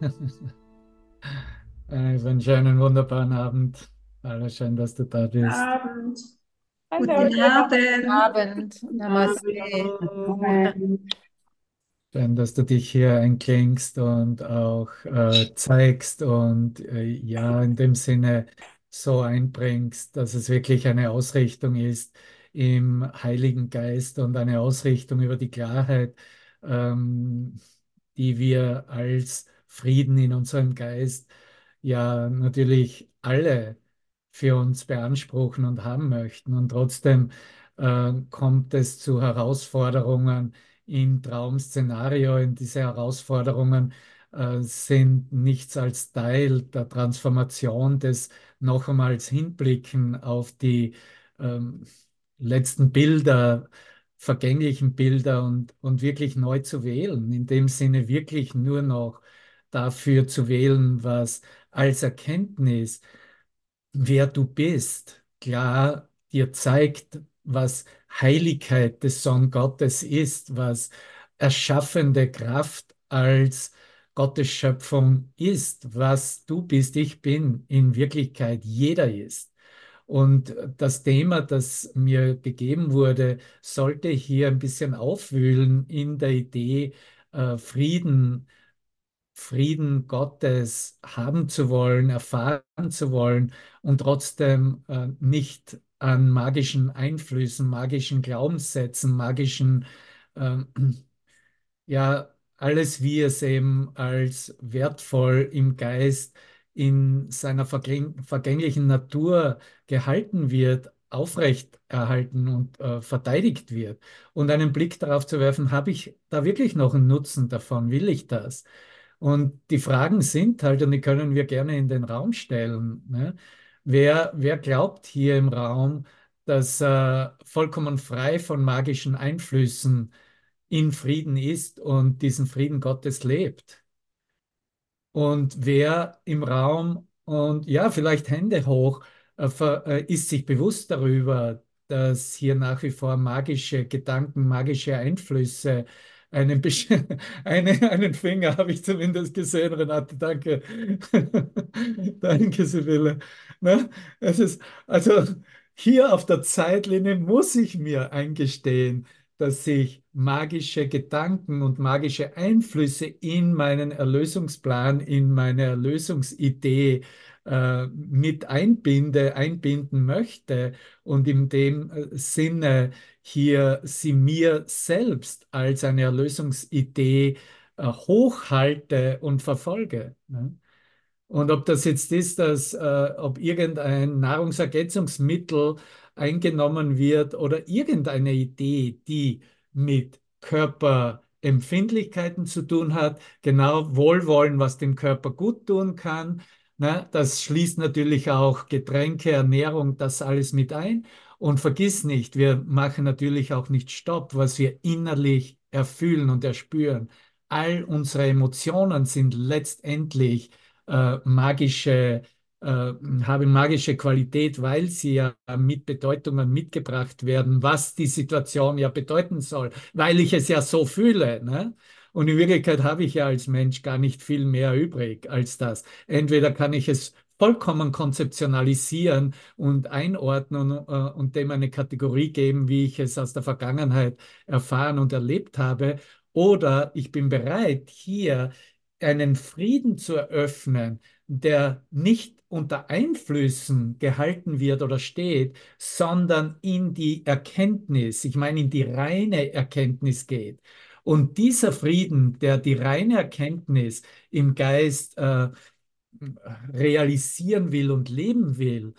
einen schönen, wunderbaren Abend. Alle schön, dass du da bist. Abend. Guten Abend. Abend. Namaste. Abend. Schön, dass du dich hier einklingst und auch äh, zeigst und äh, ja, in dem Sinne so einbringst, dass es wirklich eine Ausrichtung ist im Heiligen Geist und eine Ausrichtung über die Klarheit, ähm, die wir als Frieden in unserem Geist ja natürlich alle für uns beanspruchen und haben möchten. Und trotzdem äh, kommt es zu Herausforderungen im Traum-Szenario. Und diese Herausforderungen äh, sind nichts als Teil der Transformation des noch einmals Hinblicken auf die ähm, letzten Bilder, vergänglichen Bilder und, und wirklich neu zu wählen. In dem Sinne wirklich nur noch dafür zu wählen, was als Erkenntnis, wer du bist, klar dir zeigt, was Heiligkeit des Sohn Gottes ist, was erschaffende Kraft als Gottes Schöpfung ist, was du bist, ich bin, in Wirklichkeit jeder ist. Und das Thema, das mir gegeben wurde, sollte hier ein bisschen aufwühlen in der Idee, äh, Frieden, Frieden Gottes haben zu wollen, erfahren zu wollen und trotzdem äh, nicht an magischen Einflüssen, magischen Glaubenssätzen, magischen, ähm, ja, alles, wie es eben als wertvoll im Geist in seiner vergäng vergänglichen Natur gehalten wird, aufrechterhalten und äh, verteidigt wird. Und einen Blick darauf zu werfen, habe ich da wirklich noch einen Nutzen davon? Will ich das? Und die Fragen sind halt, und die können wir gerne in den Raum stellen. Ne? Wer, wer glaubt hier im Raum, dass er vollkommen frei von magischen Einflüssen in Frieden ist und diesen Frieden Gottes lebt? Und wer im Raum und ja, vielleicht Hände hoch, äh, äh, ist sich bewusst darüber, dass hier nach wie vor magische Gedanken, magische Einflüsse einen, besch- eine, einen Finger habe ich zumindest gesehen, Renate, danke. Danke, Sibylle. Ne? Es ist, also hier auf der Zeitlinie muss ich mir eingestehen, dass sich magische Gedanken und magische Einflüsse in meinen Erlösungsplan, in meine Erlösungsidee äh, mit einbinde, einbinden möchte und in dem äh, Sinne hier sie mir selbst als eine Erlösungsidee äh, hochhalte und verfolge. Ne? Und ob das jetzt ist, dass äh, ob irgendein Nahrungsergänzungsmittel eingenommen wird oder irgendeine Idee, die mit Körperempfindlichkeiten zu tun hat, genau Wohlwollen, was dem Körper gut tun kann. Ne? Das schließt natürlich auch Getränke, Ernährung, das alles mit ein. Und vergiss nicht, wir machen natürlich auch nicht Stopp, was wir innerlich erfühlen und erspüren. All unsere Emotionen sind letztendlich äh, magische, haben magische Qualität, weil sie ja mit Bedeutungen mitgebracht werden, was die Situation ja bedeuten soll, weil ich es ja so fühle. Ne? Und in Wirklichkeit habe ich ja als Mensch gar nicht viel mehr übrig als das. Entweder kann ich es vollkommen konzeptionalisieren und einordnen äh, und dem eine Kategorie geben, wie ich es aus der Vergangenheit erfahren und erlebt habe, oder ich bin bereit, hier einen Frieden zu eröffnen, der nicht unter Einflüssen gehalten wird oder steht, sondern in die Erkenntnis, ich meine in die reine Erkenntnis geht. Und dieser Frieden, der die reine Erkenntnis im Geist äh, realisieren will und leben will,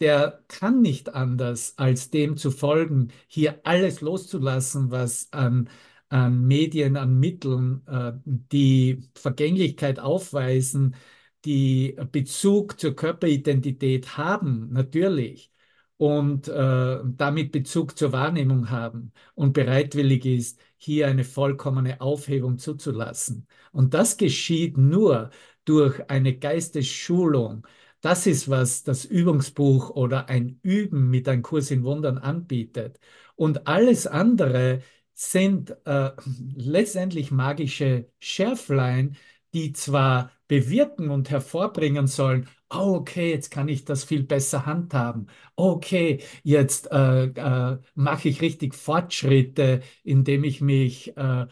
der kann nicht anders, als dem zu folgen, hier alles loszulassen, was an, an Medien, an Mitteln äh, die Vergänglichkeit aufweisen, die Bezug zur Körperidentität haben, natürlich, und äh, damit Bezug zur Wahrnehmung haben und bereitwillig ist, hier eine vollkommene Aufhebung zuzulassen. Und das geschieht nur, durch eine Geistesschulung. Das ist, was das Übungsbuch oder ein Üben mit einem Kurs in Wundern anbietet. Und alles andere sind äh, letztendlich magische Schärflein, die zwar bewirken und hervorbringen sollen, oh, okay, jetzt kann ich das viel besser handhaben. Okay, jetzt äh, äh, mache ich richtig Fortschritte, indem ich mich äh,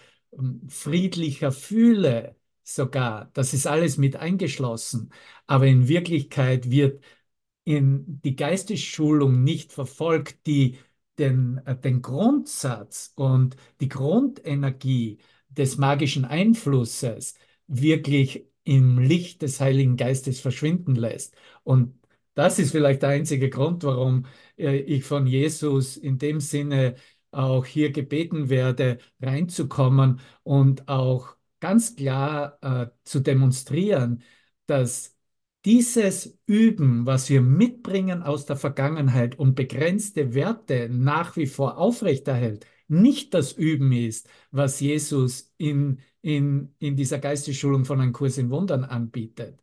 friedlicher fühle sogar. Das ist alles mit eingeschlossen. Aber in Wirklichkeit wird in die Geistesschulung nicht verfolgt, die den, äh, den Grundsatz und die Grundenergie des magischen Einflusses wirklich im Licht des Heiligen Geistes verschwinden lässt. Und das ist vielleicht der einzige Grund, warum äh, ich von Jesus in dem Sinne auch hier gebeten werde, reinzukommen und auch ganz klar äh, zu demonstrieren, dass dieses Üben, was wir mitbringen aus der Vergangenheit und begrenzte Werte nach wie vor aufrechterhält, nicht das Üben ist, was Jesus in, in, in dieser Geistesschulung von einem Kurs in Wundern anbietet.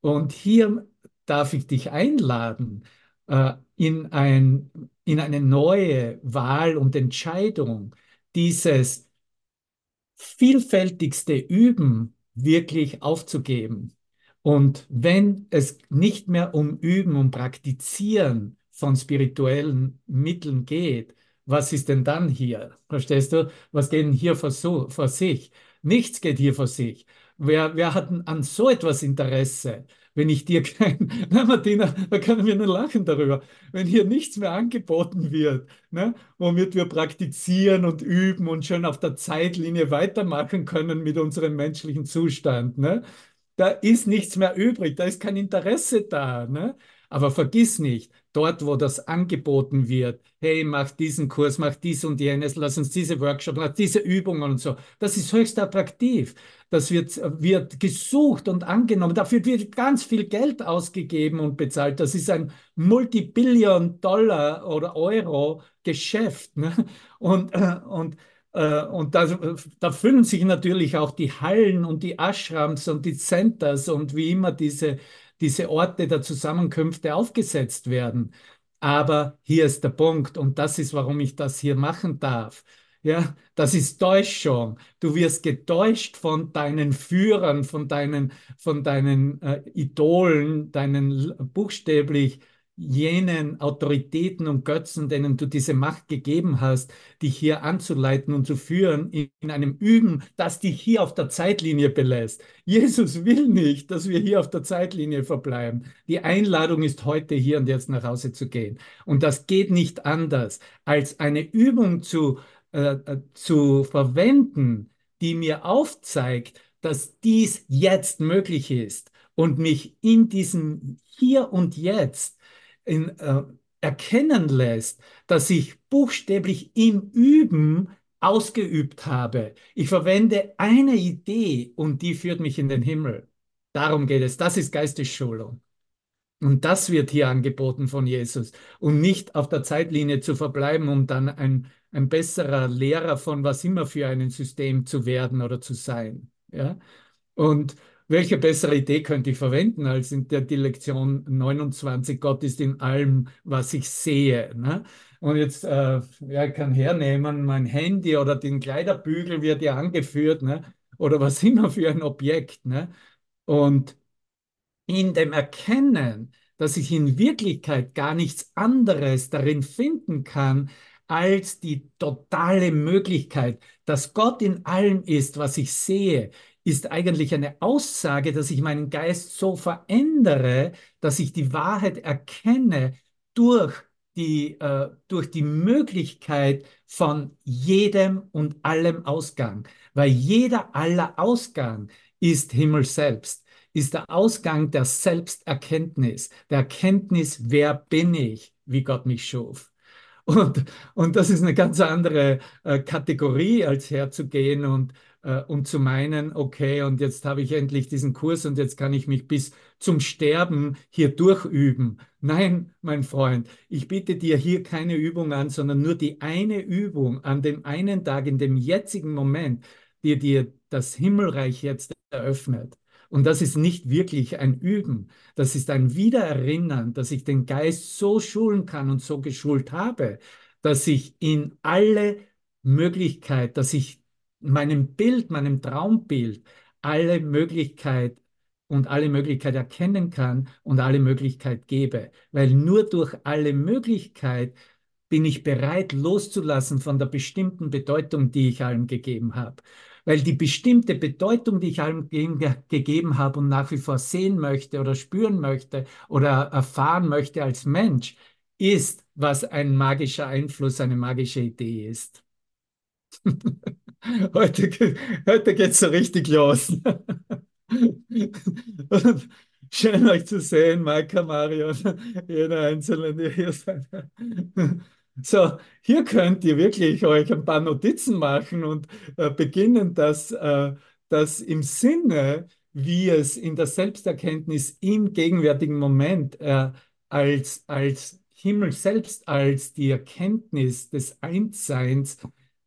Und hier darf ich dich einladen, äh, in, ein, in eine neue Wahl und Entscheidung, dieses vielfältigste Üben wirklich aufzugeben. Und wenn es nicht mehr um Üben, um Praktizieren von spirituellen Mitteln geht, was ist denn dann hier? Verstehst du? Was geht denn hier vor, so, vor sich? Nichts geht hier vor sich. Wer, wer hat an so etwas Interesse? Wenn ich dir kein, na Martina, da können wir nur lachen darüber, wenn hier nichts mehr angeboten wird, ne, womit wir praktizieren und üben und schon auf der Zeitlinie weitermachen können mit unserem menschlichen Zustand, ne, da ist nichts mehr übrig, da ist kein Interesse da, ne? Aber vergiss nicht, dort, wo das angeboten wird, hey, mach diesen Kurs, mach dies und jenes, lass uns diese Workshops, mach diese Übungen und so, das ist höchst attraktiv. Das wird, wird gesucht und angenommen. Dafür wird ganz viel Geld ausgegeben und bezahlt. Das ist ein Multibillion-Dollar oder Euro-Geschäft. Ne? Und, äh, und äh, und da, da, füllen sich natürlich auch die Hallen und die Ashrams und die Centers und wie immer diese, diese Orte der Zusammenkünfte aufgesetzt werden. Aber hier ist der Punkt und das ist, warum ich das hier machen darf. Ja, das ist Täuschung. Du wirst getäuscht von deinen Führern, von deinen, von deinen äh, Idolen, deinen buchstäblich jenen Autoritäten und Götzen, denen du diese Macht gegeben hast, dich hier anzuleiten und zu führen in, in einem Üben, das dich hier auf der Zeitlinie belässt. Jesus will nicht, dass wir hier auf der Zeitlinie verbleiben. Die Einladung ist heute hier und jetzt nach Hause zu gehen. Und das geht nicht anders, als eine Übung zu, äh, äh zu verwenden, die mir aufzeigt, dass dies jetzt möglich ist und mich in diesem Hier und Jetzt in, äh, erkennen lässt, dass ich buchstäblich im Üben ausgeübt habe. Ich verwende eine Idee und die führt mich in den Himmel. Darum geht es. Das ist Geistesschulung. Und das wird hier angeboten von Jesus. Und nicht auf der Zeitlinie zu verbleiben, um dann ein, ein besserer Lehrer von was immer für ein System zu werden oder zu sein. Ja? Und welche bessere Idee könnte ich verwenden als in der die Lektion 29, Gott ist in allem, was ich sehe. Ne? Und jetzt, äh, ja, ich kann hernehmen, mein Handy oder den Kleiderbügel wird ja angeführt, ne? oder was immer für ein Objekt. Ne? Und in dem Erkennen, dass ich in Wirklichkeit gar nichts anderes darin finden kann, als die totale Möglichkeit, dass Gott in allem ist, was ich sehe, ist eigentlich eine Aussage, dass ich meinen Geist so verändere, dass ich die Wahrheit erkenne durch die, äh, durch die Möglichkeit von jedem und allem Ausgang. Weil jeder aller Ausgang ist Himmel selbst, ist der Ausgang der Selbsterkenntnis, der Erkenntnis, wer bin ich, wie Gott mich schuf. Und, und das ist eine ganz andere äh, Kategorie, als herzugehen und und zu meinen, okay, und jetzt habe ich endlich diesen Kurs und jetzt kann ich mich bis zum Sterben hier durchüben. Nein, mein Freund, ich biete dir hier keine Übung an, sondern nur die eine Übung an dem einen Tag, in dem jetzigen Moment, die dir das Himmelreich jetzt eröffnet. Und das ist nicht wirklich ein Üben, das ist ein Wiedererinnern, dass ich den Geist so schulen kann und so geschult habe, dass ich in alle Möglichkeit, dass ich meinem Bild, meinem Traumbild alle Möglichkeit und alle Möglichkeit erkennen kann und alle Möglichkeit gebe. Weil nur durch alle Möglichkeit bin ich bereit loszulassen von der bestimmten Bedeutung, die ich allem gegeben habe. Weil die bestimmte Bedeutung, die ich allem ge gegeben habe und nach wie vor sehen möchte oder spüren möchte oder erfahren möchte als Mensch, ist, was ein magischer Einfluss, eine magische Idee ist. heute heute geht es so richtig los. schön euch zu sehen, Maika, Marion, jeder Einzelne, der hier seid. So, hier könnt ihr wirklich euch ein paar Notizen machen und äh, beginnen, das, äh, das im Sinne, wie es in der Selbsterkenntnis im gegenwärtigen Moment äh, als, als Himmel selbst, als die Erkenntnis des Einsseins,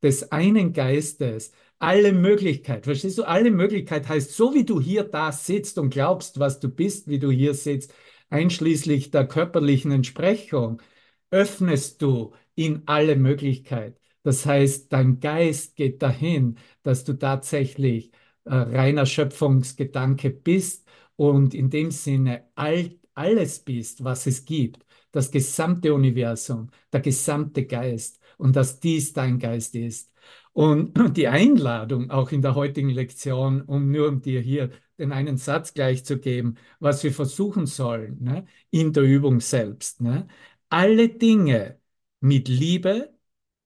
des einen Geistes, alle Möglichkeit, verstehst du? Alle Möglichkeit heißt, so wie du hier da sitzt und glaubst, was du bist, wie du hier sitzt, einschließlich der körperlichen Entsprechung, öffnest du in alle Möglichkeit. Das heißt, dein Geist geht dahin, dass du tatsächlich äh, reiner Schöpfungsgedanke bist und in dem Sinne all, alles bist, was es gibt. Das gesamte Universum, der gesamte Geist und dass dies dein Geist ist. Und die Einladung auch in der heutigen Lektion, um nur um dir hier den einen Satz gleich zu geben, was wir versuchen sollen ne, in der Übung selbst. Ne, alle Dinge mit Liebe,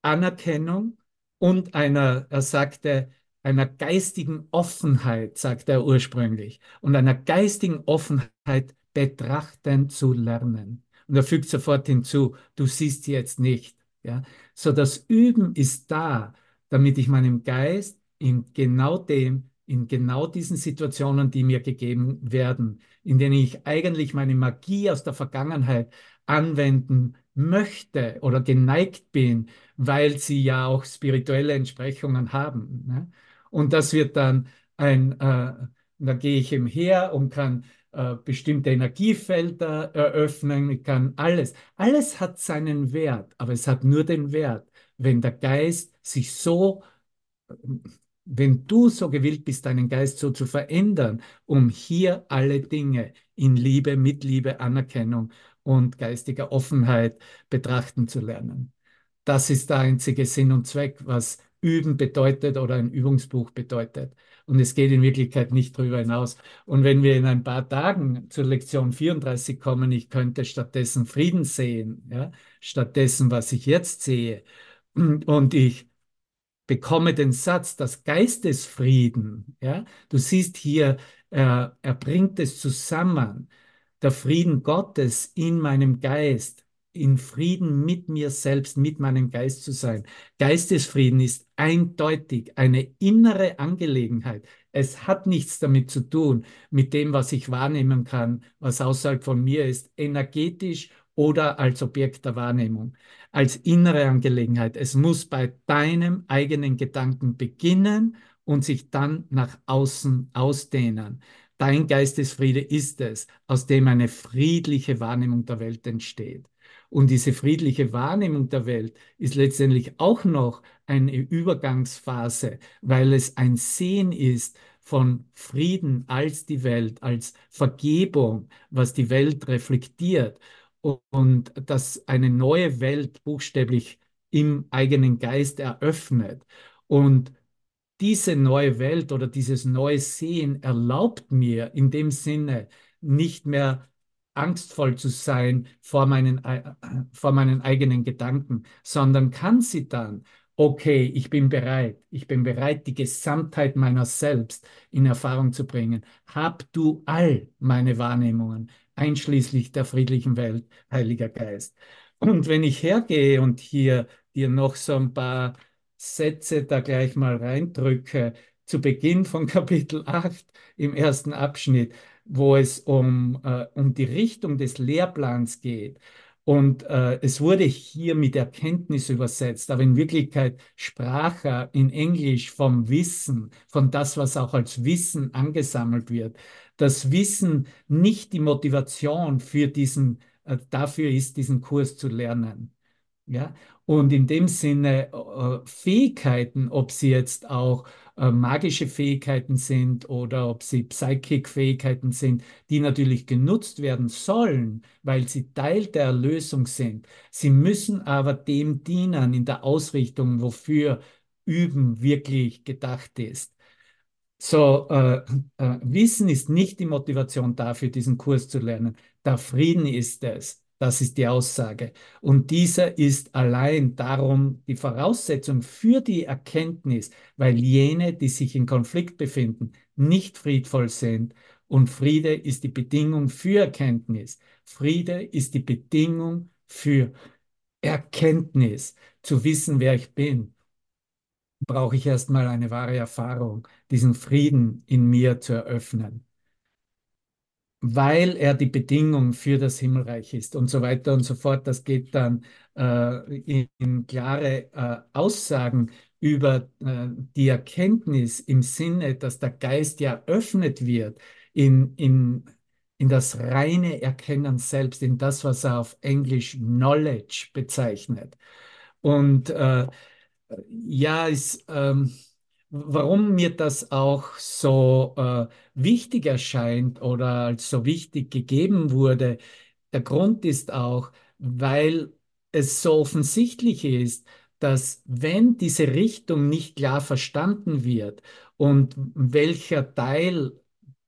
Anerkennung und einer, er sagte, einer geistigen Offenheit, sagte er ursprünglich, und einer geistigen Offenheit betrachten zu lernen. Und er fügt sofort hinzu, du siehst sie jetzt nicht. Ja? So das Üben ist da, damit ich meinem Geist in genau dem, in genau diesen Situationen, die mir gegeben werden, in denen ich eigentlich meine Magie aus der Vergangenheit anwenden möchte oder geneigt bin, weil sie ja auch spirituelle Entsprechungen haben. Ne? Und das wird dann ein, äh, da gehe ich eben her und kann äh, bestimmte Energiefelder eröffnen, kann alles. Alles hat seinen Wert, aber es hat nur den Wert, wenn der Geist sich so wenn du so gewillt bist, deinen Geist so zu verändern, um hier alle Dinge in Liebe, Mitliebe, Anerkennung und geistiger Offenheit betrachten zu lernen. Das ist der einzige Sinn und Zweck, was Üben bedeutet oder ein Übungsbuch bedeutet. Und es geht in Wirklichkeit nicht darüber hinaus. Und wenn wir in ein paar Tagen zur Lektion 34 kommen, ich könnte stattdessen Frieden sehen, ja, stattdessen, was ich jetzt sehe, und ich bekomme den Satz, das Geistesfrieden, ja, du siehst hier, er, er bringt es zusammen, der Frieden Gottes in meinem Geist, in Frieden mit mir selbst, mit meinem Geist zu sein. Geistesfrieden ist eindeutig eine innere Angelegenheit. Es hat nichts damit zu tun, mit dem, was ich wahrnehmen kann, was außerhalb von mir ist, energetisch oder als Objekt der Wahrnehmung, als innere Angelegenheit. Es muss bei deinem eigenen Gedanken beginnen und sich dann nach außen ausdehnen. Dein Geistesfriede ist es, aus dem eine friedliche Wahrnehmung der Welt entsteht. Und diese friedliche Wahrnehmung der Welt ist letztendlich auch noch eine Übergangsphase, weil es ein Sehen ist von Frieden als die Welt, als Vergebung, was die Welt reflektiert und das eine neue Welt buchstäblich im eigenen Geist eröffnet. Und diese neue Welt oder dieses neue Sehen erlaubt mir in dem Sinne nicht mehr angstvoll zu sein vor meinen, äh, vor meinen eigenen Gedanken, sondern kann sie dann, okay, ich bin bereit, ich bin bereit, die Gesamtheit meiner selbst in Erfahrung zu bringen. Hab du all meine Wahrnehmungen, einschließlich der friedlichen Welt, Heiliger Geist. Und wenn ich hergehe und hier dir noch so ein paar Sätze da gleich mal reindrücke, zu Beginn von Kapitel 8 im ersten Abschnitt, wo es um, äh, um die Richtung des Lehrplans geht. Und äh, es wurde hier mit Erkenntnis übersetzt, aber in Wirklichkeit sprach er in Englisch vom Wissen, von das, was auch als Wissen angesammelt wird. Das Wissen nicht die Motivation für diesen, äh, dafür ist, diesen Kurs zu lernen. Ja? Und in dem Sinne äh, Fähigkeiten, ob sie jetzt auch äh, magische Fähigkeiten sind oder ob sie Psychic-Fähigkeiten sind, die natürlich genutzt werden sollen, weil sie Teil der Erlösung sind. Sie müssen aber dem dienen in der Ausrichtung, wofür Üben wirklich gedacht ist. So, äh, äh, Wissen ist nicht die Motivation dafür, diesen Kurs zu lernen. Der Frieden ist es. Das ist die Aussage. Und dieser ist allein darum die Voraussetzung für die Erkenntnis, weil jene, die sich in Konflikt befinden, nicht friedvoll sind. Und Friede ist die Bedingung für Erkenntnis. Friede ist die Bedingung für Erkenntnis, zu wissen, wer ich bin brauche ich erstmal eine wahre Erfahrung, diesen Frieden in mir zu eröffnen, weil er die Bedingung für das Himmelreich ist und so weiter und so fort. Das geht dann äh, in, in, klare äh, Aussagen über äh, die Erkenntnis im Sinne, dass der Geist ja eröffnet wird in, in, in das reine Erkennen selbst, in das, was er auf Englisch Knowledge bezeichnet. Und äh, ja, ist, ähm, warum mir das auch so äh, wichtig erscheint oder als so wichtig gegeben wurde, der Grund ist auch, weil es so offensichtlich ist, dass wenn diese Richtung nicht klar verstanden wird und welcher Teil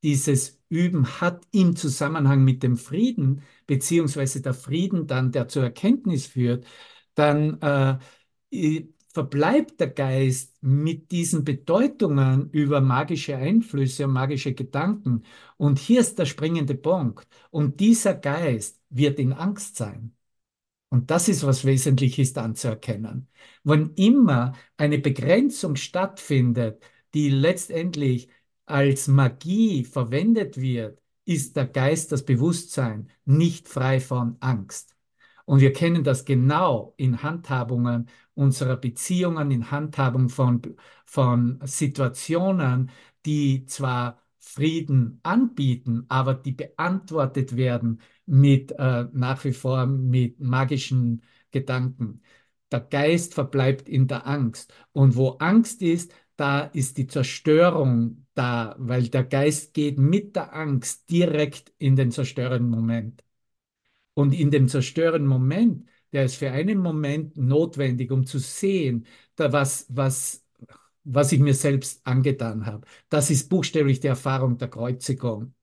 dieses Üben hat im Zusammenhang mit dem Frieden, beziehungsweise der Frieden dann, der zur Erkenntnis führt, dann äh, verbleibt der Geist mit diesen Bedeutungen über magische Einflüsse und magische Gedanken. Und hier ist der springende Punkt. Und dieser Geist wird in Angst sein. Und das ist, was wesentlich ist anzuerkennen. Wann immer eine Begrenzung stattfindet, die letztendlich als Magie verwendet wird, ist der Geist, das Bewusstsein nicht frei von Angst. Und wir kennen das genau in Handhabungen unserer Beziehungen, in Handhabung von, von Situationen, die zwar Frieden anbieten, aber die beantwortet werden mit äh, nach wie vor mit magischen Gedanken. Der Geist verbleibt in der Angst. Und wo Angst ist, da ist die Zerstörung da, weil der Geist geht mit der Angst direkt in den zerstörenden Moment. Und in dem zerstörenden Moment, der ist für einen Moment notwendig, um zu sehen, da was, was, was ich mir selbst angetan habe. Das ist buchstäblich die Erfahrung der Kreuzigung.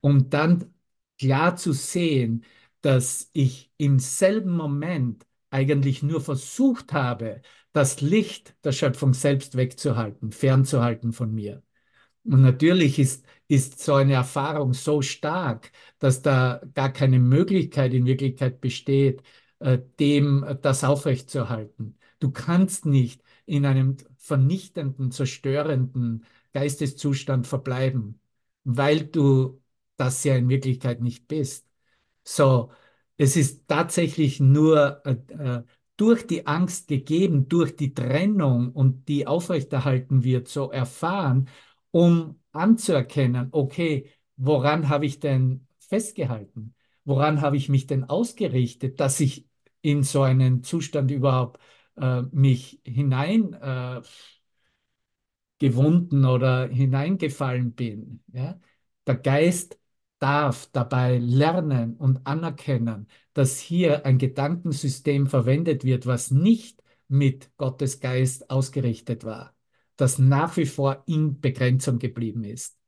Um dann klar zu sehen, dass ich im selben Moment eigentlich nur versucht habe, das Licht der Schöpfung selbst wegzuhalten, fernzuhalten von mir. Und natürlich ist, ist so eine Erfahrung so stark, dass da gar keine Möglichkeit in Wirklichkeit besteht, äh, dem äh, das aufrechtzuerhalten. Du kannst nicht in einem vernichtenden, zerstörenden Geisteszustand verbleiben, weil du das ja in Wirklichkeit nicht bist. So, es ist tatsächlich nur äh, äh durch die Angst gegeben, durch die Trennung und die aufrechterhalten wird, so erfahren, um anzuerkennen, okay, woran habe ich denn festgehalten? Woran habe ich mich denn ausgerichtet, dass ich in so einen Zustand überhaupt äh, mich hinein äh, gewunden oder hineingefallen bin? Ja? Der Geist darf dabei lernen und anerkennen, dass hier ein Gedankensystem verwendet wird, was nicht mit Gottes Geist ausgerichtet war das nach wie vor in Begrenzung geblieben ist.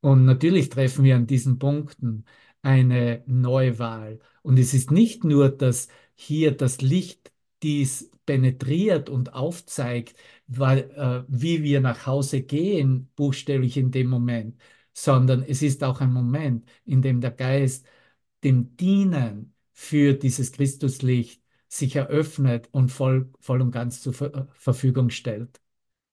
Und natürlich treffen wir an diesen Punkten eine Neuwahl. Und es ist nicht nur, dass hier das Licht dies penetriert und aufzeigt, weil, äh, wie wir nach Hause gehen, buchstäblich in dem Moment, sondern es ist auch ein Moment, in dem der Geist dem Dienen für dieses Christuslicht sich eröffnet und voll, voll und ganz zur Ver Verfügung stellt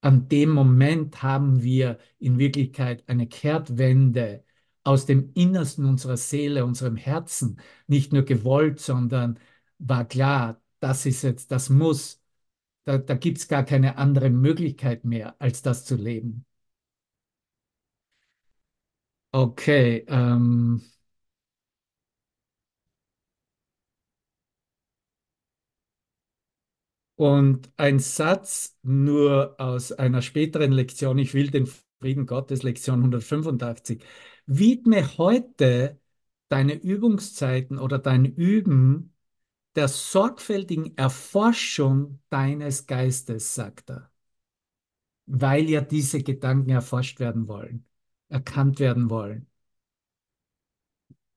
an dem Moment haben wir in Wirklichkeit eine Kehrtwende aus dem Innersten unserer Seele, unserem Herzen, nicht nur gewollt, sondern war klar, das ist jetzt, das muss, da, da gibt es gar keine andere Möglichkeit mehr, als das zu leben. Okay, ähm, Und ein Satz nur aus einer späteren Lektion, ich will den Frieden Gottes, Lektion 185. Widme heute deine Übungszeiten oder dein Üben der sorgfältigen Erforschung deines Geistes, sagt er, weil ja diese Gedanken erforscht werden wollen, erkannt werden wollen.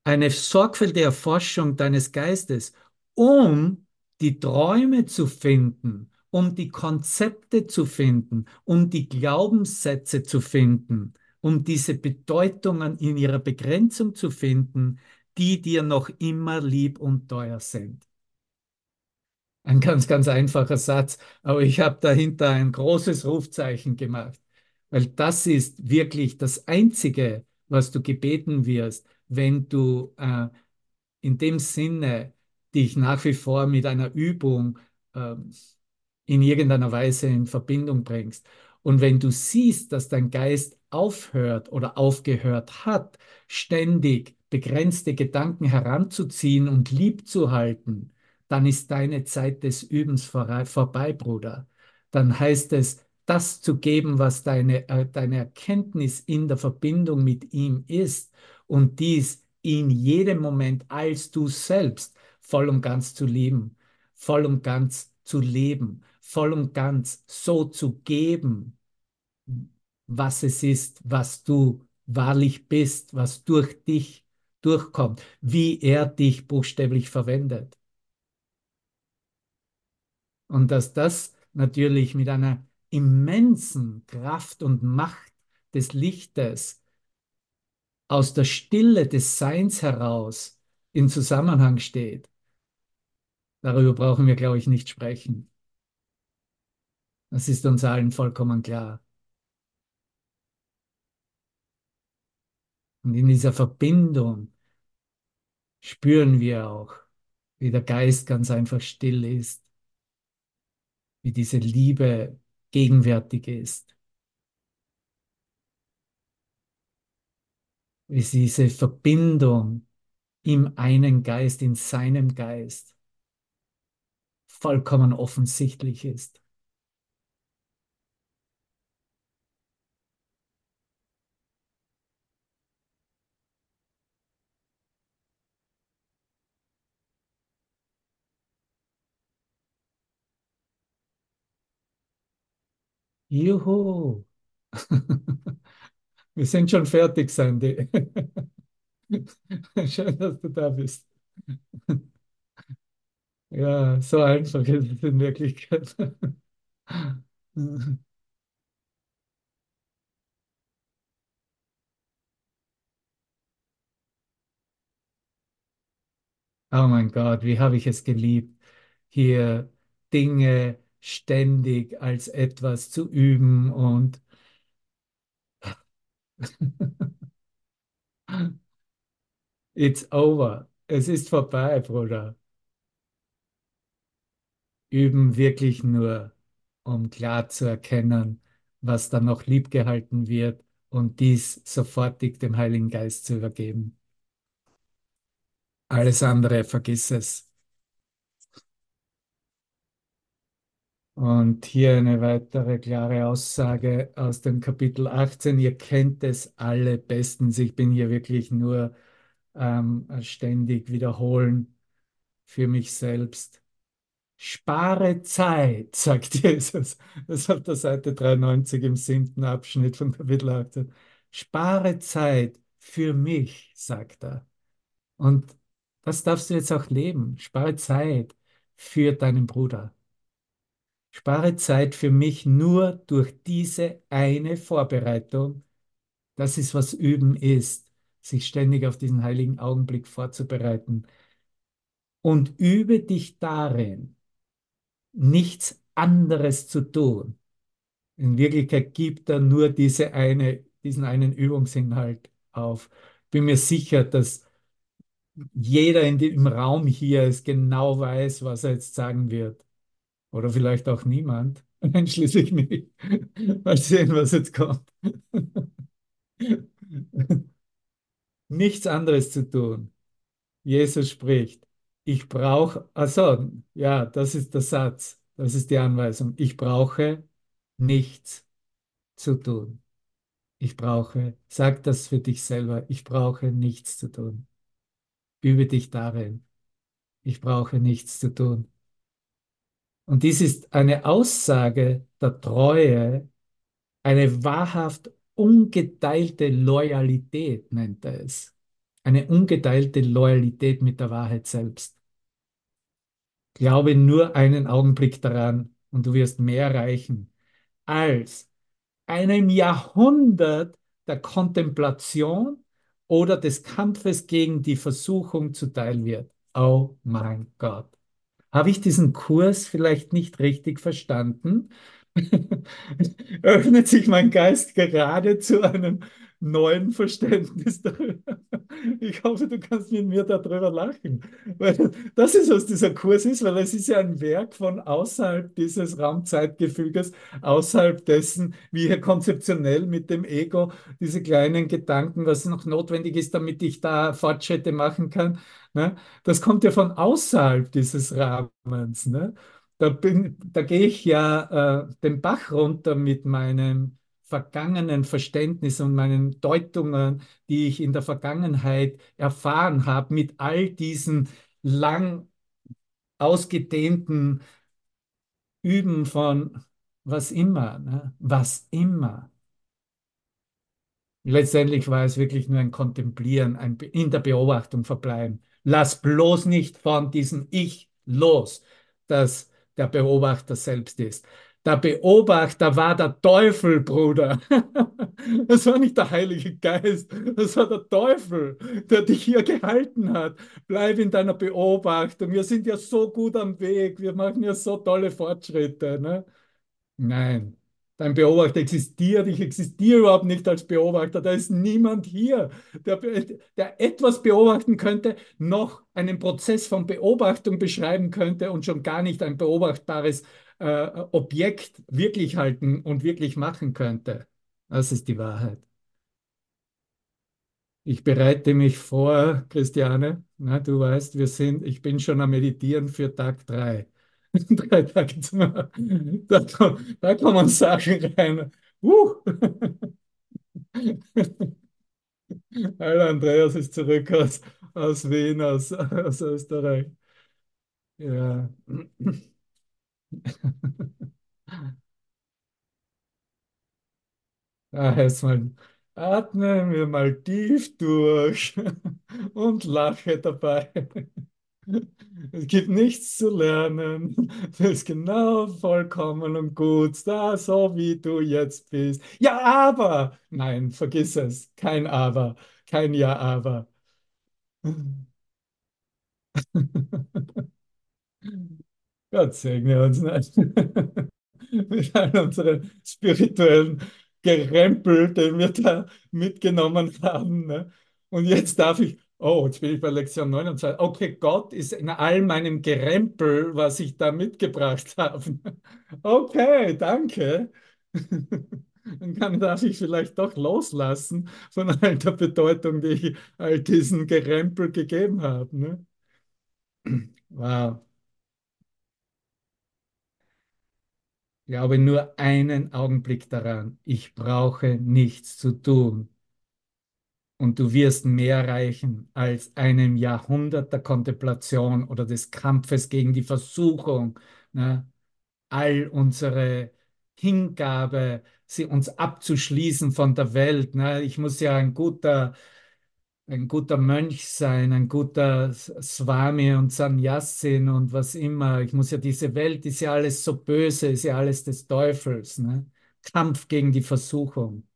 Eine sorgfältige Erforschung deines Geistes, um die Träume zu finden, um die Konzepte zu finden, um die Glaubenssätze zu finden, um diese Bedeutungen in ihrer Begrenzung zu finden, die dir noch immer lieb und teuer sind. Ein ganz, ganz einfacher Satz, aber ich habe dahinter ein großes Rufzeichen gemacht, weil das ist wirklich das Einzige, was du gebeten wirst, wenn du äh, in dem Sinne dich nach wie vor mit einer Übung äh, in irgendeiner Weise in Verbindung bringst. Und wenn du siehst, dass dein Geist aufhört oder aufgehört hat, ständig begrenzte Gedanken heranzuziehen und lieb zu halten, dann ist deine Zeit des Übens vorbei, Bruder. Dann heißt es, das zu geben, was deine, äh, deine Erkenntnis in der Verbindung mit ihm ist und dies in jedem Moment als du selbst voll und ganz zu lieben, voll und ganz zu leben, voll und ganz so zu geben, was es ist, was du wahrlich bist, was durch dich durchkommt, wie er dich buchstäblich verwendet. Und dass das natürlich mit einer immensen Kraft und Macht des Lichtes aus der Stille des Seins heraus in Zusammenhang steht, darüber brauchen wir, glaube ich, nicht sprechen. Das ist uns allen vollkommen klar. Und in dieser Verbindung spüren wir auch, wie der Geist ganz einfach still ist, wie diese Liebe gegenwärtig ist, wie diese Verbindung im einen Geist, in seinem Geist vollkommen offensichtlich ist. Juhu. Wir sind schon fertig, Sandy. Schön, dass du da bist. Ja, so einfach ist es in Wirklichkeit. Oh mein Gott, wie habe ich es geliebt, hier Dinge ständig als etwas zu üben und it's over. Es ist vorbei, Bruder. Üben wirklich nur, um klar zu erkennen, was dann noch lieb gehalten wird und dies sofortig dem Heiligen Geist zu übergeben. Alles andere, vergiss es. Und hier eine weitere klare Aussage aus dem Kapitel 18. Ihr kennt es alle bestens. Ich bin hier wirklich nur ähm, ständig wiederholen für mich selbst. Spare Zeit, sagt Jesus. Das ist auf der Seite 93 im siebten Abschnitt von Kapitel 18. Spare Zeit für mich, sagt er. Und das darfst du jetzt auch leben. Spare Zeit für deinen Bruder. Spare Zeit für mich nur durch diese eine Vorbereitung. Das ist, was Üben ist, sich ständig auf diesen heiligen Augenblick vorzubereiten. Und übe dich darin, nichts anderes zu tun. In Wirklichkeit gibt er nur diese eine, diesen einen Übungsinhalt auf. Bin mir sicher, dass jeder in dem, im Raum hier es genau weiß, was er jetzt sagen wird. Oder vielleicht auch niemand, einschließlich mich. Mal sehen, was jetzt kommt. Nichts anderes zu tun. Jesus spricht, ich brauche, also, ja, das ist der Satz. Das ist die Anweisung. Ich brauche nichts zu tun. Ich brauche, sag das für dich selber, ich brauche nichts zu tun. Übe dich darin. Ich brauche nichts zu tun. Und dies ist eine Aussage der Treue, eine wahrhaft ungeteilte Loyalität, nennt er es. Eine ungeteilte Loyalität mit der Wahrheit selbst. Glaube nur einen Augenblick daran und du wirst mehr erreichen als einem Jahrhundert der Kontemplation oder des Kampfes gegen die Versuchung zuteil wird. Oh mein Gott. Habe ich diesen Kurs vielleicht nicht richtig verstanden? Öffnet sich mein Geist gerade zu einem neuen Verständnis darüber. Ich hoffe, du kannst mit mir darüber lachen, weil das ist, was dieser Kurs ist, weil es ist ja ein Werk von außerhalb dieses Raumzeitgefüges, außerhalb dessen, wie hier konzeptionell mit dem Ego diese kleinen Gedanken, was noch notwendig ist, damit ich da Fortschritte machen kann. Ne? Das kommt ja von außerhalb dieses Rahmens. Ne? Da, bin, da gehe ich ja äh, den Bach runter mit meinem vergangenen Verständnis und meinen Deutungen, die ich in der Vergangenheit erfahren habe, mit all diesen lang ausgedehnten Üben von was immer, ne? was immer. Letztendlich war es wirklich nur ein Kontemplieren, ein in der Beobachtung verbleiben. Lass bloß nicht von diesem Ich los, das der Beobachter selbst ist. Der Beobachter war der Teufel, Bruder. Das war nicht der Heilige Geist, das war der Teufel, der dich hier gehalten hat. Bleib in deiner Beobachtung. Wir sind ja so gut am Weg, wir machen ja so tolle Fortschritte. Ne? Nein, dein Beobachter existiert, ich existiere überhaupt nicht als Beobachter. Da ist niemand hier, der, der etwas beobachten könnte, noch einen Prozess von Beobachtung beschreiben könnte und schon gar nicht ein beobachtbares äh, Objekt wirklich halten und wirklich machen könnte. Das ist die Wahrheit. Ich bereite mich vor, Christiane. Na, du weißt, wir sind, ich bin schon am Meditieren für Tag drei. drei Tage zu machen. Da, da kommen Sachen rein. Uh. Alter, Andreas ist zurück aus, aus Wien, aus, aus Österreich. Ja. Ah, erstmal atmen wir mal tief durch und lache dabei. Es gibt nichts zu lernen. Du bist genau vollkommen und gut, da so wie du jetzt bist. Ja, aber. Nein, vergiss es. Kein Aber. Kein Ja, aber. Gott segne uns nicht. Mit all unseren spirituellen Gerempel, den wir da mitgenommen haben. Ne? Und jetzt darf ich, oh, jetzt bin ich bei Lektion 29. Okay, Gott ist in all meinem Gerempel, was ich da mitgebracht habe. Okay, danke. Dann darf ich vielleicht doch loslassen von all der Bedeutung, die ich all diesen Gerempel gegeben habe. Ne? Wow. Glaube nur einen Augenblick daran. Ich brauche nichts zu tun. Und du wirst mehr erreichen als einem Jahrhundert der Kontemplation oder des Kampfes gegen die Versuchung. Ne? All unsere Hingabe, sie uns abzuschließen von der Welt. Ne? Ich muss ja ein guter ein guter Mönch sein, ein guter Swami und Sannyasin und was immer. Ich muss ja diese Welt, ist ja alles so böse, ist ja alles des Teufels. Ne? Kampf gegen die Versuchung.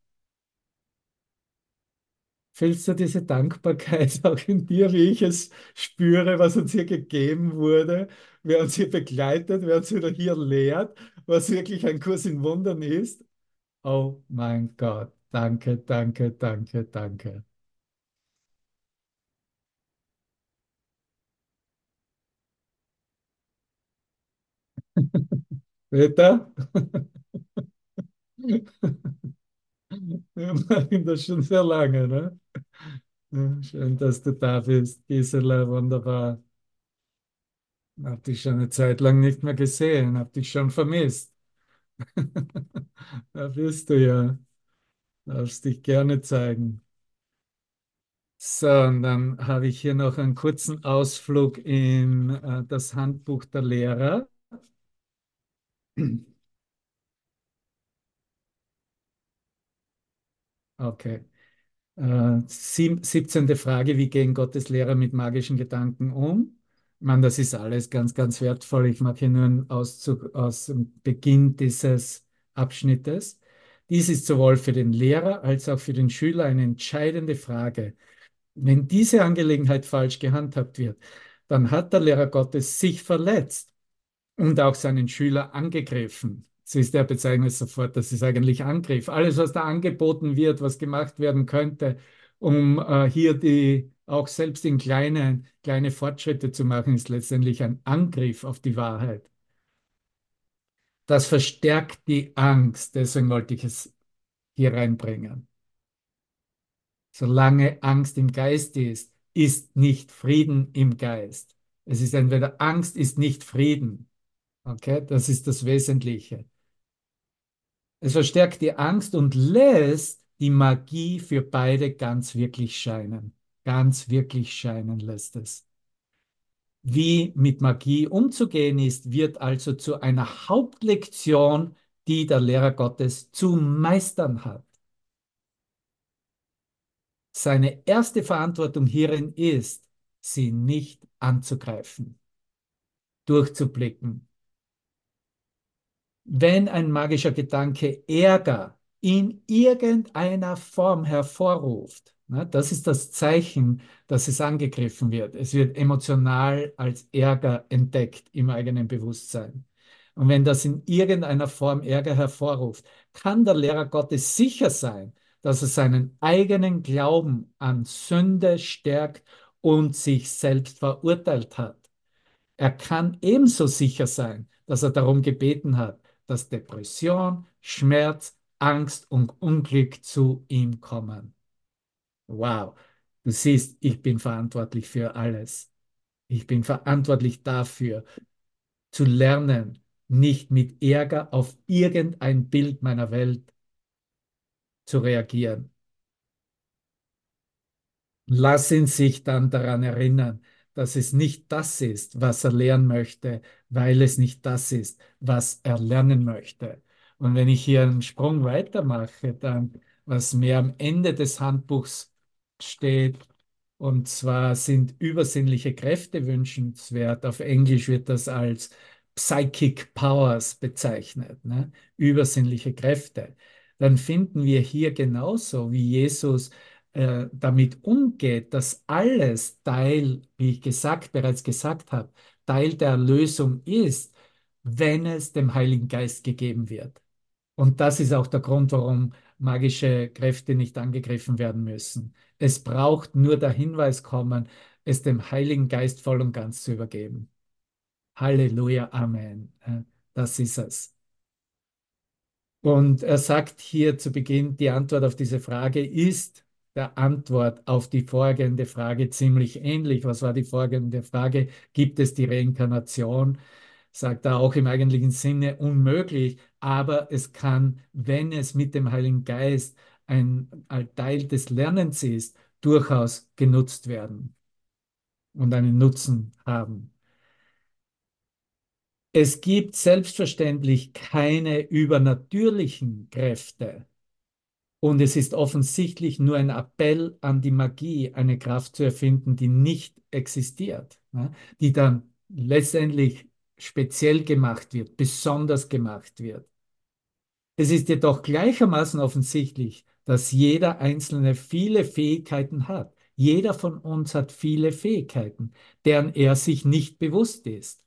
Fühlst du diese Dankbarkeit auch in dir, wie ich es spüre, was uns hier gegeben wurde, wer uns hier begleitet, wer uns wieder hier lehrt, was wirklich ein Kurs in Wundern ist? Oh mein Gott, danke, danke, danke, danke. Peter? Wir machen das schon sehr lange, ne? Schön, dass du da bist, Gisela, wunderbar. Hab dich schon eine Zeit lang nicht mehr gesehen, hab dich schon vermisst. Da bist du ja. Darfst dich gerne zeigen. So, und dann habe ich hier noch einen kurzen Ausflug in äh, das Handbuch der Lehrer. Okay. Äh, sieb- 17. Frage, wie gehen Gottes Lehrer mit magischen Gedanken um? Ich das ist alles ganz, ganz wertvoll. Ich mache hier nur einen Auszug aus dem Beginn dieses Abschnittes. Dies ist sowohl für den Lehrer als auch für den Schüler eine entscheidende Frage. Wenn diese Angelegenheit falsch gehandhabt wird, dann hat der Lehrer Gottes sich verletzt und auch seinen Schüler angegriffen. So ist der bezeichnet sofort, das ist eigentlich Angriff. Alles, was da angeboten wird, was gemacht werden könnte, um äh, hier die auch selbst in kleine, kleine Fortschritte zu machen, ist letztendlich ein Angriff auf die Wahrheit. Das verstärkt die Angst, deswegen wollte ich es hier reinbringen. Solange Angst im Geist ist, ist nicht Frieden im Geist. Es ist entweder Angst ist nicht Frieden. Okay, das ist das Wesentliche. Es verstärkt die Angst und lässt die Magie für beide ganz wirklich scheinen. Ganz wirklich scheinen lässt es. Wie mit Magie umzugehen ist, wird also zu einer Hauptlektion, die der Lehrer Gottes zu meistern hat. Seine erste Verantwortung hierin ist, sie nicht anzugreifen, durchzublicken. Wenn ein magischer Gedanke Ärger in irgendeiner Form hervorruft, ne, das ist das Zeichen, dass es angegriffen wird. Es wird emotional als Ärger entdeckt im eigenen Bewusstsein. Und wenn das in irgendeiner Form Ärger hervorruft, kann der Lehrer Gottes sicher sein, dass er seinen eigenen Glauben an Sünde stärkt und sich selbst verurteilt hat. Er kann ebenso sicher sein, dass er darum gebeten hat, dass Depression, Schmerz, Angst und Unglück zu ihm kommen. Wow, du siehst, ich bin verantwortlich für alles. Ich bin verantwortlich dafür, zu lernen, nicht mit Ärger auf irgendein Bild meiner Welt zu reagieren. Lass ihn sich dann daran erinnern, dass es nicht das ist, was er lernen möchte, weil es nicht das ist, was er lernen möchte. Und wenn ich hier einen Sprung weitermache, dann, was mehr am Ende des Handbuchs steht, und zwar sind übersinnliche Kräfte wünschenswert. Auf Englisch wird das als Psychic Powers bezeichnet, ne? übersinnliche Kräfte. Dann finden wir hier genauso, wie Jesus äh, damit umgeht, dass alles Teil, wie ich gesagt, bereits gesagt habe, Teil der Lösung ist, wenn es dem Heiligen Geist gegeben wird. Und das ist auch der Grund, warum magische Kräfte nicht angegriffen werden müssen. Es braucht nur der Hinweis kommen, es dem Heiligen Geist voll und ganz zu übergeben. Halleluja, Amen. Das ist es. Und er sagt hier zu Beginn, die Antwort auf diese Frage ist der Antwort auf die vorgehende Frage ziemlich ähnlich. Was war die vorgehende Frage? Gibt es die Reinkarnation? Sagt er auch im eigentlichen Sinne unmöglich, aber es kann, wenn es mit dem Heiligen Geist ein, Teil des Lernens ist, durchaus genutzt werden und einen Nutzen haben. Es gibt selbstverständlich keine übernatürlichen Kräfte. Und es ist offensichtlich nur ein Appell an die Magie, eine Kraft zu erfinden, die nicht existiert, ne? die dann letztendlich speziell gemacht wird, besonders gemacht wird. Es ist jedoch gleichermaßen offensichtlich, dass jeder Einzelne viele Fähigkeiten hat. Jeder von uns hat viele Fähigkeiten, deren er sich nicht bewusst ist.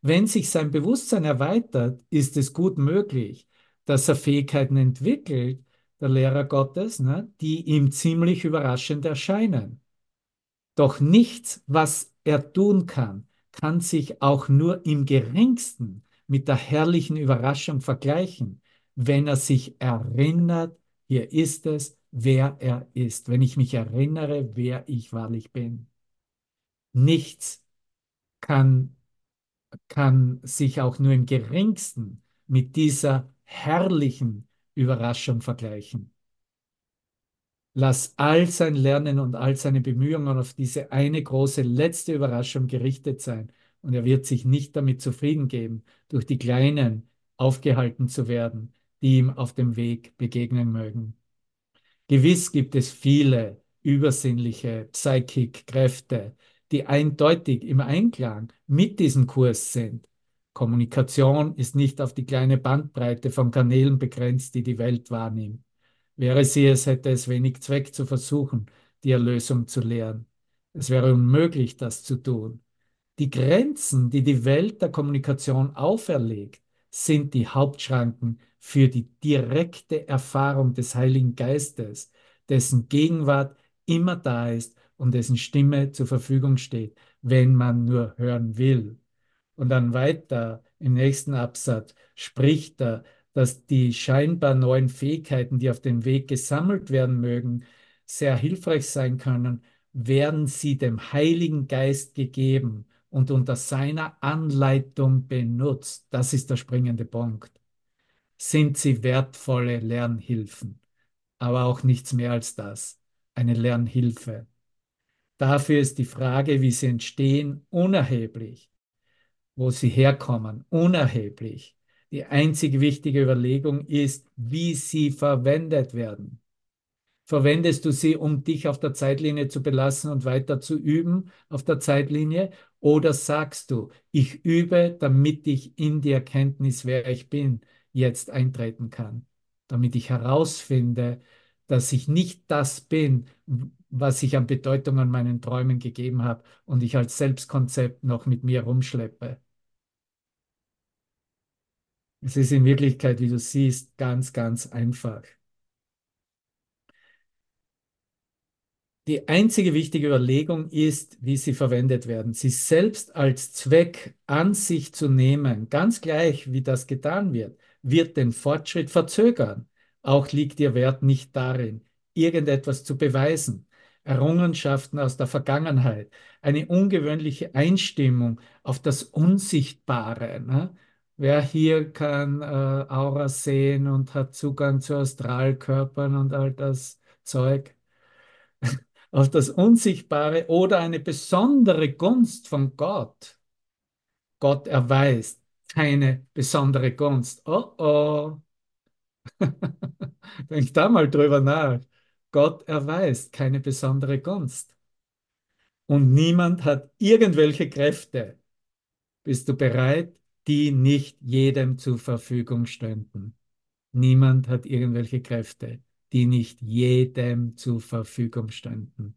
Wenn sich sein Bewusstsein erweitert, ist es gut möglich, dass er Fähigkeiten entwickelt, der Lehrer Gottes, ne, die ihm ziemlich überraschend erscheinen. Doch nichts, was er tun kann, kann sich auch nur im geringsten mit der herrlichen Überraschung vergleichen, wenn er sich erinnert, hier ist es, wer er ist, wenn ich mich erinnere, wer ich wahrlich bin. Nichts kann kann sich auch nur im geringsten mit dieser herrlichen Überraschung vergleichen. Lass all sein Lernen und all seine Bemühungen auf diese eine große letzte Überraschung gerichtet sein. Und er wird sich nicht damit zufrieden geben, durch die Kleinen aufgehalten zu werden, die ihm auf dem Weg begegnen mögen. Gewiss gibt es viele übersinnliche Psychic-Kräfte, die eindeutig im Einklang mit diesem Kurs sind. Kommunikation ist nicht auf die kleine Bandbreite von Kanälen begrenzt, die die Welt wahrnimmt. Wäre sie es, hätte es wenig Zweck zu versuchen, die Erlösung zu lehren. Es wäre unmöglich, das zu tun. Die Grenzen, die die Welt der Kommunikation auferlegt, sind die Hauptschranken für die direkte Erfahrung des Heiligen Geistes, dessen Gegenwart immer da ist und dessen Stimme zur Verfügung steht, wenn man nur hören will. Und dann weiter im nächsten Absatz spricht er, dass die scheinbar neuen Fähigkeiten, die auf dem Weg gesammelt werden mögen, sehr hilfreich sein können, werden sie dem Heiligen Geist gegeben und unter seiner Anleitung benutzt. Das ist der springende Punkt. Sind sie wertvolle Lernhilfen, aber auch nichts mehr als das, eine Lernhilfe. Dafür ist die Frage, wie sie entstehen, unerheblich. Wo sie herkommen, unerheblich. Die einzig wichtige Überlegung ist, wie sie verwendet werden. Verwendest du sie, um dich auf der Zeitlinie zu belassen und weiter zu üben auf der Zeitlinie? Oder sagst du, ich übe, damit ich in die Erkenntnis, wer ich bin, jetzt eintreten kann? Damit ich herausfinde, dass ich nicht das bin, was ich an Bedeutung an meinen Träumen gegeben habe und ich als Selbstkonzept noch mit mir rumschleppe. Es ist in Wirklichkeit, wie du siehst, ganz, ganz einfach. Die einzige wichtige Überlegung ist, wie sie verwendet werden. Sie selbst als Zweck an sich zu nehmen, ganz gleich wie das getan wird, wird den Fortschritt verzögern. Auch liegt ihr Wert nicht darin, irgendetwas zu beweisen. Errungenschaften aus der Vergangenheit, eine ungewöhnliche Einstimmung auf das Unsichtbare. Ne? Wer hier kann äh, Aura sehen und hat Zugang zu Astralkörpern und all das Zeug? auf das Unsichtbare oder eine besondere Gunst von Gott. Gott erweist keine besondere Gunst. Oh oh. Denk da mal drüber nach. Gott erweist keine besondere Gunst. Und niemand hat irgendwelche Kräfte. Bist du bereit? die nicht jedem zur Verfügung stünden. Niemand hat irgendwelche Kräfte, die nicht jedem zur Verfügung stünden.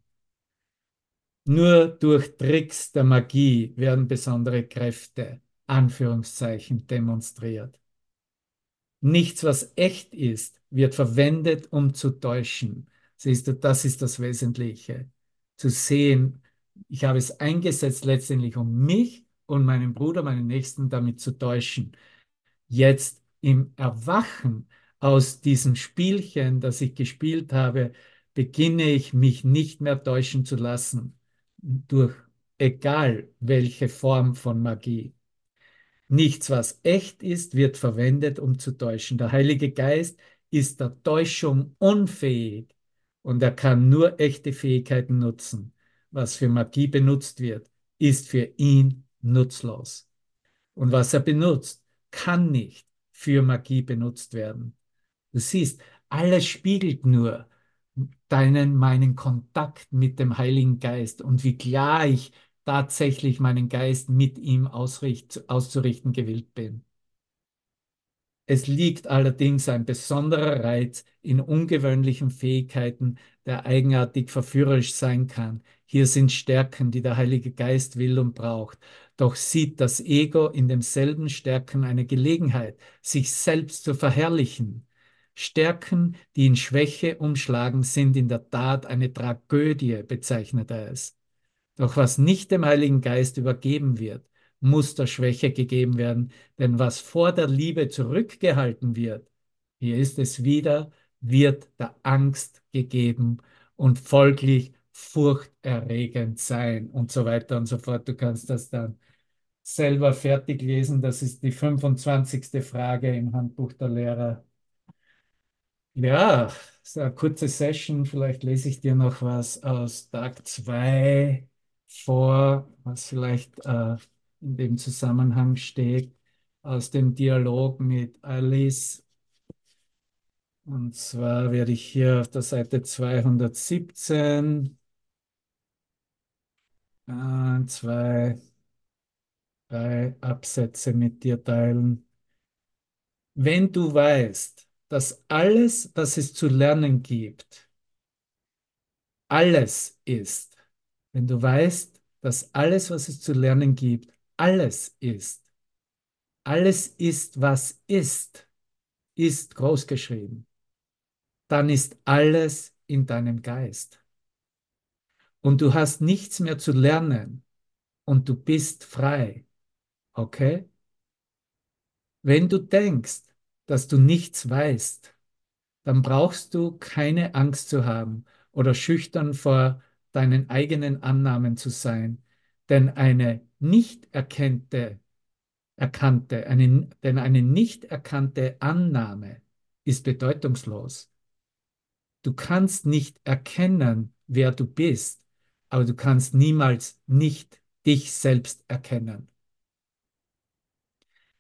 Nur durch Tricks der Magie werden besondere Kräfte, Anführungszeichen, demonstriert. Nichts, was echt ist, wird verwendet, um zu täuschen. Siehst du, das ist das Wesentliche. Zu sehen, ich habe es eingesetzt letztendlich, um mich und meinen Bruder, meinen Nächsten damit zu täuschen. Jetzt im Erwachen aus diesem Spielchen, das ich gespielt habe, beginne ich mich nicht mehr täuschen zu lassen durch egal welche Form von Magie. Nichts, was echt ist, wird verwendet, um zu täuschen. Der Heilige Geist ist der Täuschung unfähig und er kann nur echte Fähigkeiten nutzen. Was für Magie benutzt wird, ist für ihn nutzlos. Und was er benutzt, kann nicht für Magie benutzt werden. Du siehst, alles spiegelt nur deinen, meinen Kontakt mit dem Heiligen Geist und wie klar ich tatsächlich meinen Geist mit ihm ausricht, auszurichten gewillt bin. Es liegt allerdings ein besonderer Reiz in ungewöhnlichen Fähigkeiten, der eigenartig verführerisch sein kann. Hier sind Stärken, die der Heilige Geist will und braucht. Doch sieht das Ego in demselben Stärken eine Gelegenheit, sich selbst zu verherrlichen. Stärken, die in Schwäche umschlagen, sind in der Tat eine Tragödie, bezeichnet er es. Doch was nicht dem Heiligen Geist übergeben wird, muss der Schwäche gegeben werden, denn was vor der Liebe zurückgehalten wird, hier ist es wieder, wird der Angst gegeben und folglich furchterregend sein und so weiter und so fort. Du kannst das dann selber fertig lesen. Das ist die 25. Frage im Handbuch der Lehrer. Ja, so eine kurze Session. Vielleicht lese ich dir noch was aus Tag 2 vor, was vielleicht äh, in dem Zusammenhang steht, aus dem Dialog mit Alice. Und zwar werde ich hier auf der Seite 217 ein, zwei, drei Absätze mit dir teilen. Wenn du weißt, dass alles, was es zu lernen gibt, alles ist, wenn du weißt, dass alles, was es zu lernen gibt, alles ist, alles ist, was ist, ist großgeschrieben, dann ist alles in deinem Geist. Und du hast nichts mehr zu lernen und du bist frei. Okay? Wenn du denkst, dass du nichts weißt, dann brauchst du keine Angst zu haben oder schüchtern vor deinen eigenen Annahmen zu sein, denn eine nicht erkannte, erkannte, eine, denn eine nicht erkannte Annahme ist bedeutungslos. Du kannst nicht erkennen, wer du bist, aber du kannst niemals nicht dich selbst erkennen.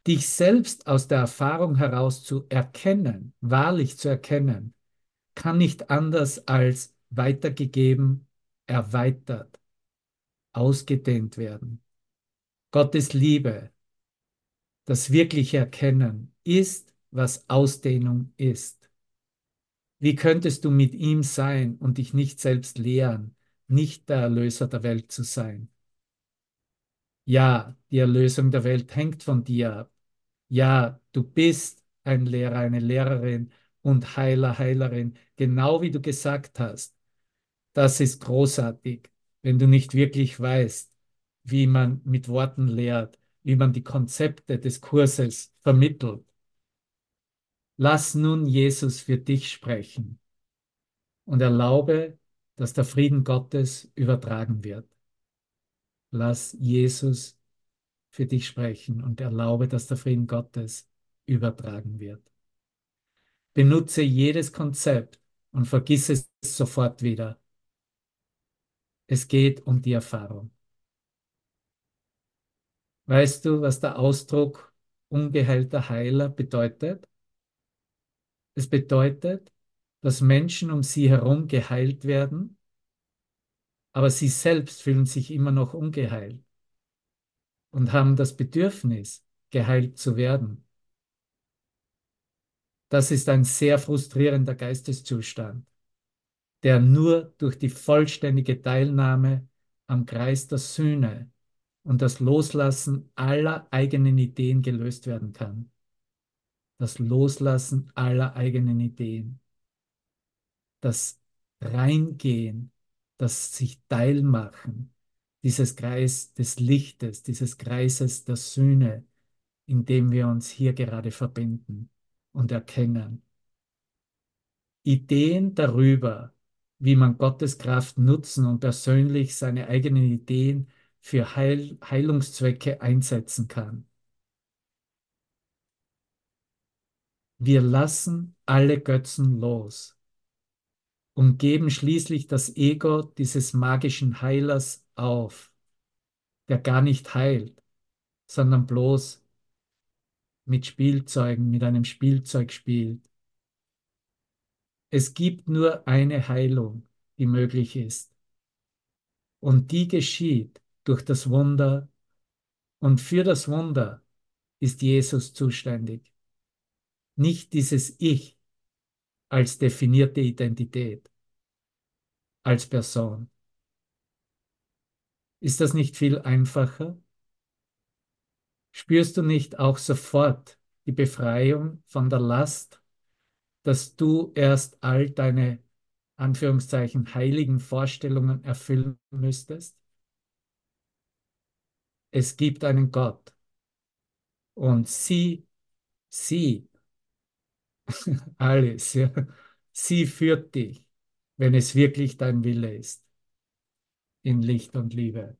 Dich selbst aus der Erfahrung heraus zu erkennen, wahrlich zu erkennen, kann nicht anders als weitergegeben, erweitert, ausgedehnt werden. Gottes Liebe, das wirkliche Erkennen, ist, was Ausdehnung ist. Wie könntest du mit ihm sein und dich nicht selbst lehren, nicht der Erlöser der Welt zu sein? Ja, die Erlösung der Welt hängt von dir ab. Ja, du bist ein Lehrer, eine Lehrerin und Heiler, Heilerin, genau wie du gesagt hast. Das ist großartig, wenn du nicht wirklich weißt, wie man mit Worten lehrt, wie man die Konzepte des Kurses vermittelt. Lass nun Jesus für dich sprechen und erlaube, dass der Frieden Gottes übertragen wird. Lass Jesus für dich sprechen und erlaube, dass der Frieden Gottes übertragen wird. Benutze jedes Konzept und vergiss es sofort wieder. Es geht um die Erfahrung. Weißt du, was der Ausdruck ungeheilter Heiler bedeutet? Es bedeutet, dass Menschen um sie herum geheilt werden, aber sie selbst fühlen sich immer noch ungeheilt und haben das Bedürfnis, geheilt zu werden. Das ist ein sehr frustrierender Geisteszustand, der nur durch die vollständige Teilnahme am Kreis der Sühne und das Loslassen aller eigenen Ideen gelöst werden kann. Das Loslassen aller eigenen Ideen. Das Reingehen, das sich teilmachen dieses Kreis des Lichtes, dieses Kreises der Sühne, in dem wir uns hier gerade verbinden und erkennen. Ideen darüber, wie man Gottes Kraft nutzen und persönlich seine eigenen Ideen für Heil Heilungszwecke einsetzen kann. Wir lassen alle Götzen los und geben schließlich das Ego dieses magischen Heilers auf, der gar nicht heilt, sondern bloß mit Spielzeugen, mit einem Spielzeug spielt. Es gibt nur eine Heilung, die möglich ist. Und die geschieht durch das Wunder. Und für das Wunder ist Jesus zuständig. Nicht dieses Ich als definierte Identität, als Person. Ist das nicht viel einfacher? Spürst du nicht auch sofort die Befreiung von der Last, dass du erst all deine Anführungszeichen heiligen Vorstellungen erfüllen müsstest? Es gibt einen Gott und sie, sie, alles, ja, sie führt dich, wenn es wirklich dein Wille ist in Licht und Liebe.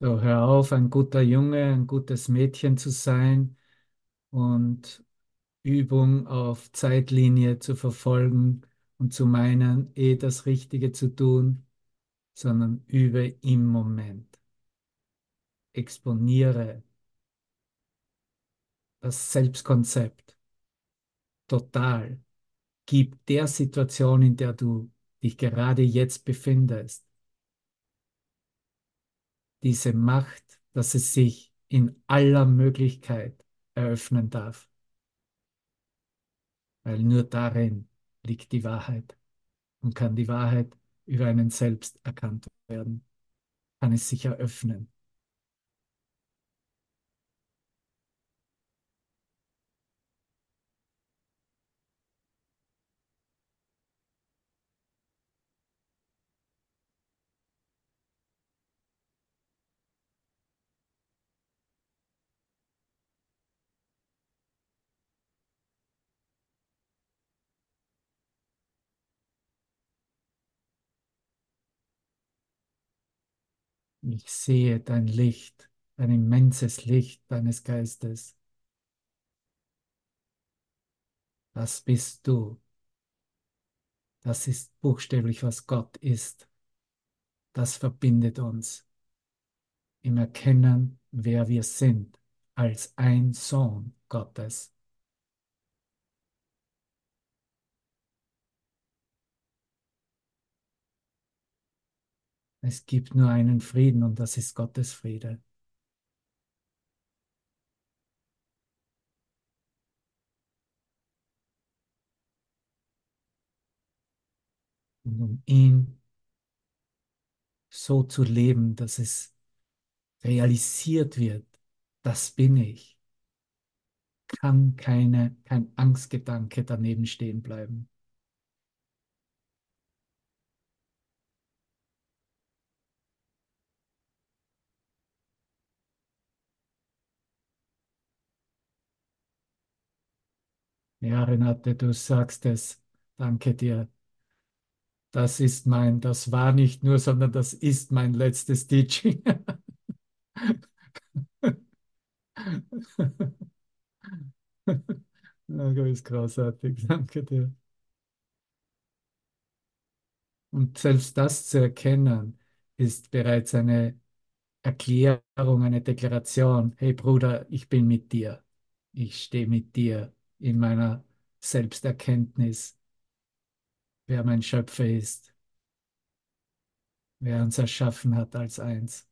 So, hör auf, ein guter Junge, ein gutes Mädchen zu sein und Übung auf Zeitlinie zu verfolgen und zu meinen, eh das Richtige zu tun, sondern übe im Moment. Exponiere das Selbstkonzept total. Gib der Situation, in der du dich gerade jetzt befindest, diese Macht, dass es sich in aller Möglichkeit eröffnen darf. Weil nur darin liegt die Wahrheit und kann die Wahrheit über einen selbst erkannt werden, kann es sich eröffnen. Ich sehe dein Licht, ein immenses Licht deines Geistes. Das bist du. Das ist buchstäblich, was Gott ist. Das verbindet uns im Erkennen, wer wir sind, als ein Sohn Gottes. Es gibt nur einen Frieden und das ist Gottes Friede. Und um ihn so zu leben, dass es realisiert wird, das bin ich, kann keine, kein Angstgedanke daneben stehen bleiben. Ja, Renate, du sagst es. Danke dir. Das ist mein, das war nicht nur, sondern das ist mein letztes Teaching. Das ist großartig, danke dir. Und selbst das zu erkennen, ist bereits eine Erklärung, eine Deklaration. Hey Bruder, ich bin mit dir. Ich stehe mit dir in meiner Selbsterkenntnis, wer mein Schöpfer ist, wer uns erschaffen hat als eins.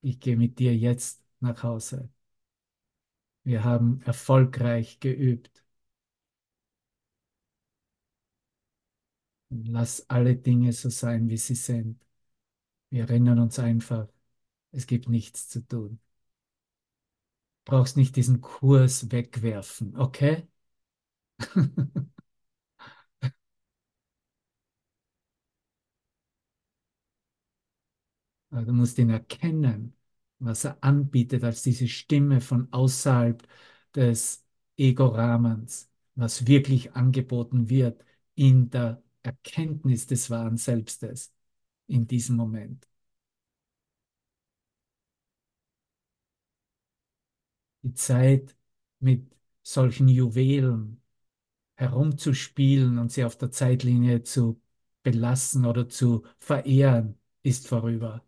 Ich gehe mit dir jetzt nach Hause. Wir haben erfolgreich geübt. Lass alle Dinge so sein, wie sie sind. Wir erinnern uns einfach, es gibt nichts zu tun. Brauchst nicht diesen Kurs wegwerfen, okay? Du musst ihn erkennen, was er anbietet als diese Stimme von außerhalb des Ego-Rahmens, was wirklich angeboten wird in der Erkenntnis des wahren Selbstes in diesem Moment. Die Zeit mit solchen Juwelen herumzuspielen und sie auf der Zeitlinie zu belassen oder zu verehren, ist vorüber.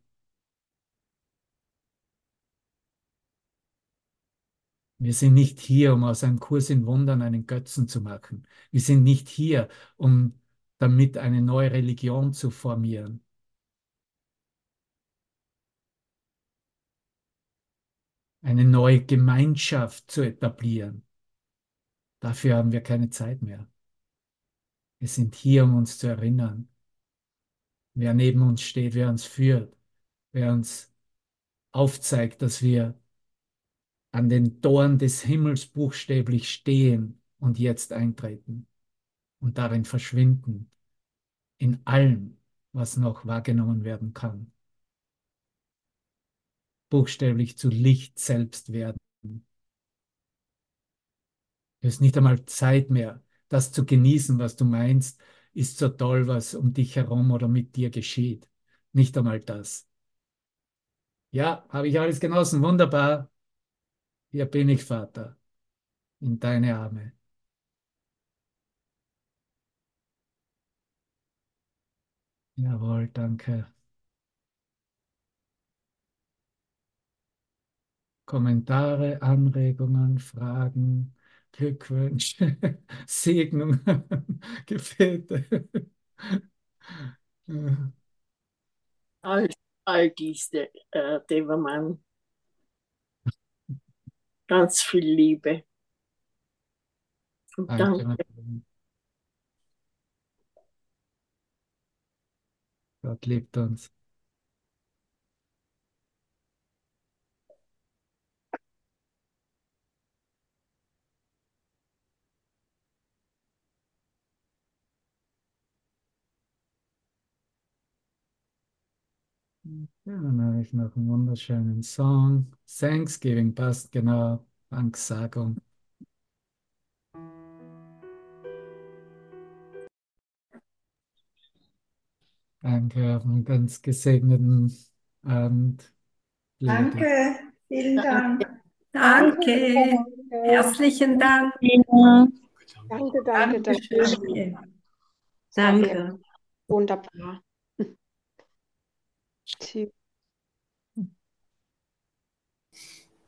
Wir sind nicht hier, um aus einem Kurs in Wundern einen Götzen zu machen. Wir sind nicht hier, um damit eine neue Religion zu formieren. Eine neue Gemeinschaft zu etablieren. Dafür haben wir keine Zeit mehr. Wir sind hier, um uns zu erinnern, wer neben uns steht, wer uns führt, wer uns aufzeigt, dass wir an den Toren des Himmels buchstäblich stehen und jetzt eintreten und darin verschwinden, in allem, was noch wahrgenommen werden kann. Buchstäblich zu Licht selbst werden. Es ist nicht einmal Zeit mehr, das zu genießen, was du meinst, ist so toll, was um dich herum oder mit dir geschieht. Nicht einmal das. Ja, habe ich alles genossen. Wunderbar. Hier bin ich, Vater, in deine Arme. Jawohl, danke. Kommentare, Anregungen, Fragen, Glückwünsche, Segnungen, Gebete. all, all diese, äh, Devermann. Ganz viel Liebe. Und Danke. danke. Gott liebt uns. Ja, dann habe ich noch einen wunderschönen Song. Thanksgiving passt genau. Danksagung. Danke, auf einen ganz gesegneten Abend. Liebe Danke, vielen Dank. Danke, herzlichen Dank. Danke, danke, danke. Danke. Wunderbar. Tschüss.